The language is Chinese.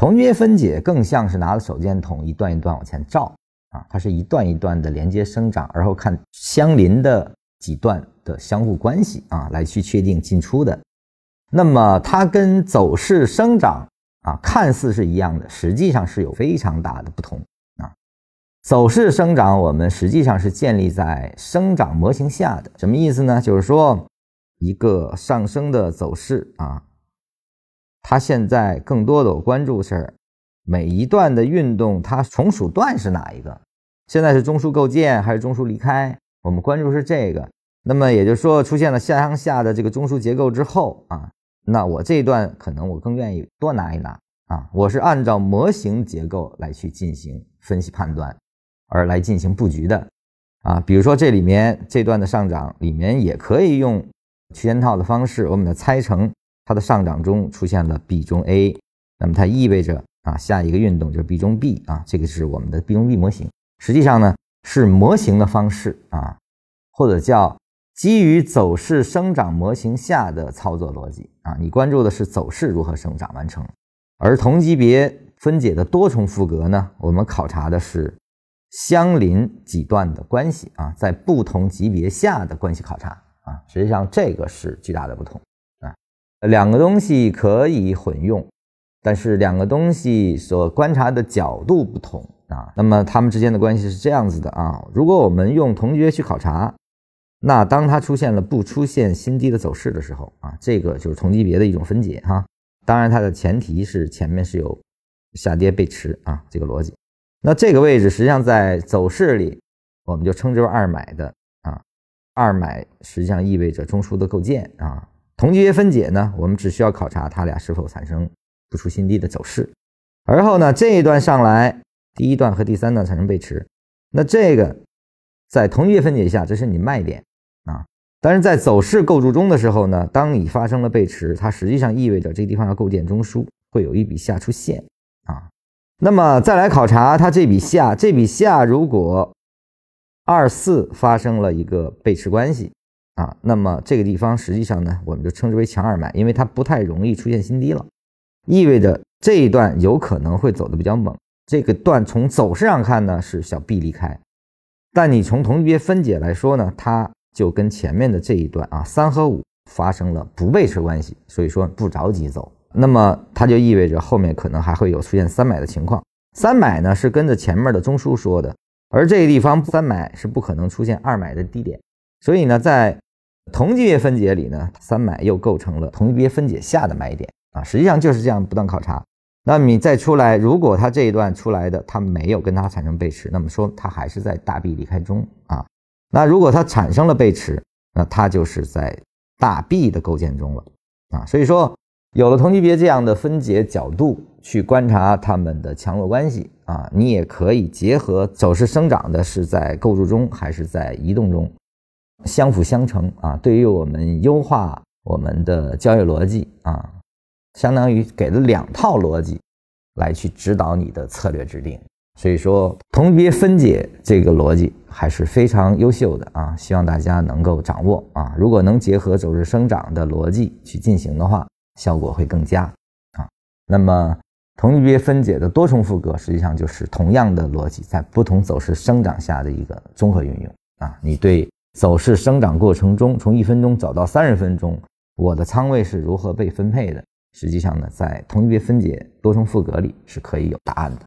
同级别分解更像是拿着手电筒一段一段往前照啊，它是一段一段的连接生长，然后看相邻的几段的相互关系啊，来去确定进出的。那么它跟走势生长啊，看似是一样的，实际上是有非常大的不同啊。走势生长我们实际上是建立在生长模型下的，什么意思呢？就是说一个上升的走势啊。它现在更多的我关注是每一段的运动，它从属段是哪一个？现在是中枢构建还是中枢离开？我们关注是这个。那么也就是说，出现了下向下的这个中枢结构之后啊，那我这一段可能我更愿意多拿一拿啊。我是按照模型结构来去进行分析判断，而来进行布局的啊。比如说这里面这段的上涨里面也可以用区间套的方式，我们的拆成。它的上涨中出现了 B 中 A，那么它意味着啊下一个运动就是 B 中 B 啊，这个是我们的 B 中 B 模型。实际上呢是模型的方式啊，或者叫基于走势生长模型下的操作逻辑啊。你关注的是走势如何生长完成，而同级别分解的多重复格呢，我们考察的是相邻几段的关系啊，在不同级别下的关系考察啊。实际上这个是巨大的不同。两个东西可以混用，但是两个东西所观察的角度不同啊。那么它们之间的关系是这样子的啊。如果我们用同级别去考察，那当它出现了不出现新低的走势的时候啊，这个就是同级别的一种分解哈。当然它的前提是前面是有下跌背驰啊这个逻辑。那这个位置实际上在走势里，我们就称之为二买的啊。二买实际上意味着中枢的构建啊。同级别分解呢，我们只需要考察它俩是否产生不出新低的走势，而后呢这一段上来，第一段和第三段产生背驰，那这个在同级别分解下，这是你卖点啊。但是在走势构筑中的时候呢，当你发生了背驰，它实际上意味着这地方要构建中枢，会有一笔下出现啊。那么再来考察它这笔下，这笔下如果二四发生了一个背驰关系。啊，那么这个地方实际上呢，我们就称之为强二买，因为它不太容易出现新低了，意味着这一段有可能会走的比较猛。这个段从走势上看呢是小 B 离开，但你从同级别分解来说呢，它就跟前面的这一段啊三和五发生了不背驰关系，所以说不着急走。那么它就意味着后面可能还会有出现三买的情况。三买呢是跟着前面的中枢说的，而这个地方三买是不可能出现二买的低点，所以呢在同级别分解里呢，三买又构成了同级别分解下的买点啊，实际上就是这样不断考察。那你再出来，如果它这一段出来的它没有跟它产生背驰，那么说它还是在大 B 离开中啊。那如果它产生了背驰，那它就是在大 B 的构建中了啊。所以说，有了同级别这样的分解角度去观察它们的强弱关系啊，你也可以结合走势生长的是在构筑中还是在移动中。相辅相成啊，对于我们优化我们的交易逻辑啊，相当于给了两套逻辑来去指导你的策略制定。所以说，同级别分解这个逻辑还是非常优秀的啊，希望大家能够掌握啊。如果能结合走势生长的逻辑去进行的话，效果会更佳啊。那么，同级别分解的多重复格实际上就是同样的逻辑，在不同走势生长下的一个综合运用啊。你对。走势生长过程中，从一分钟走到三十分钟，我的仓位是如何被分配的？实际上呢，在同级别分解多重复格里是可以有答案的。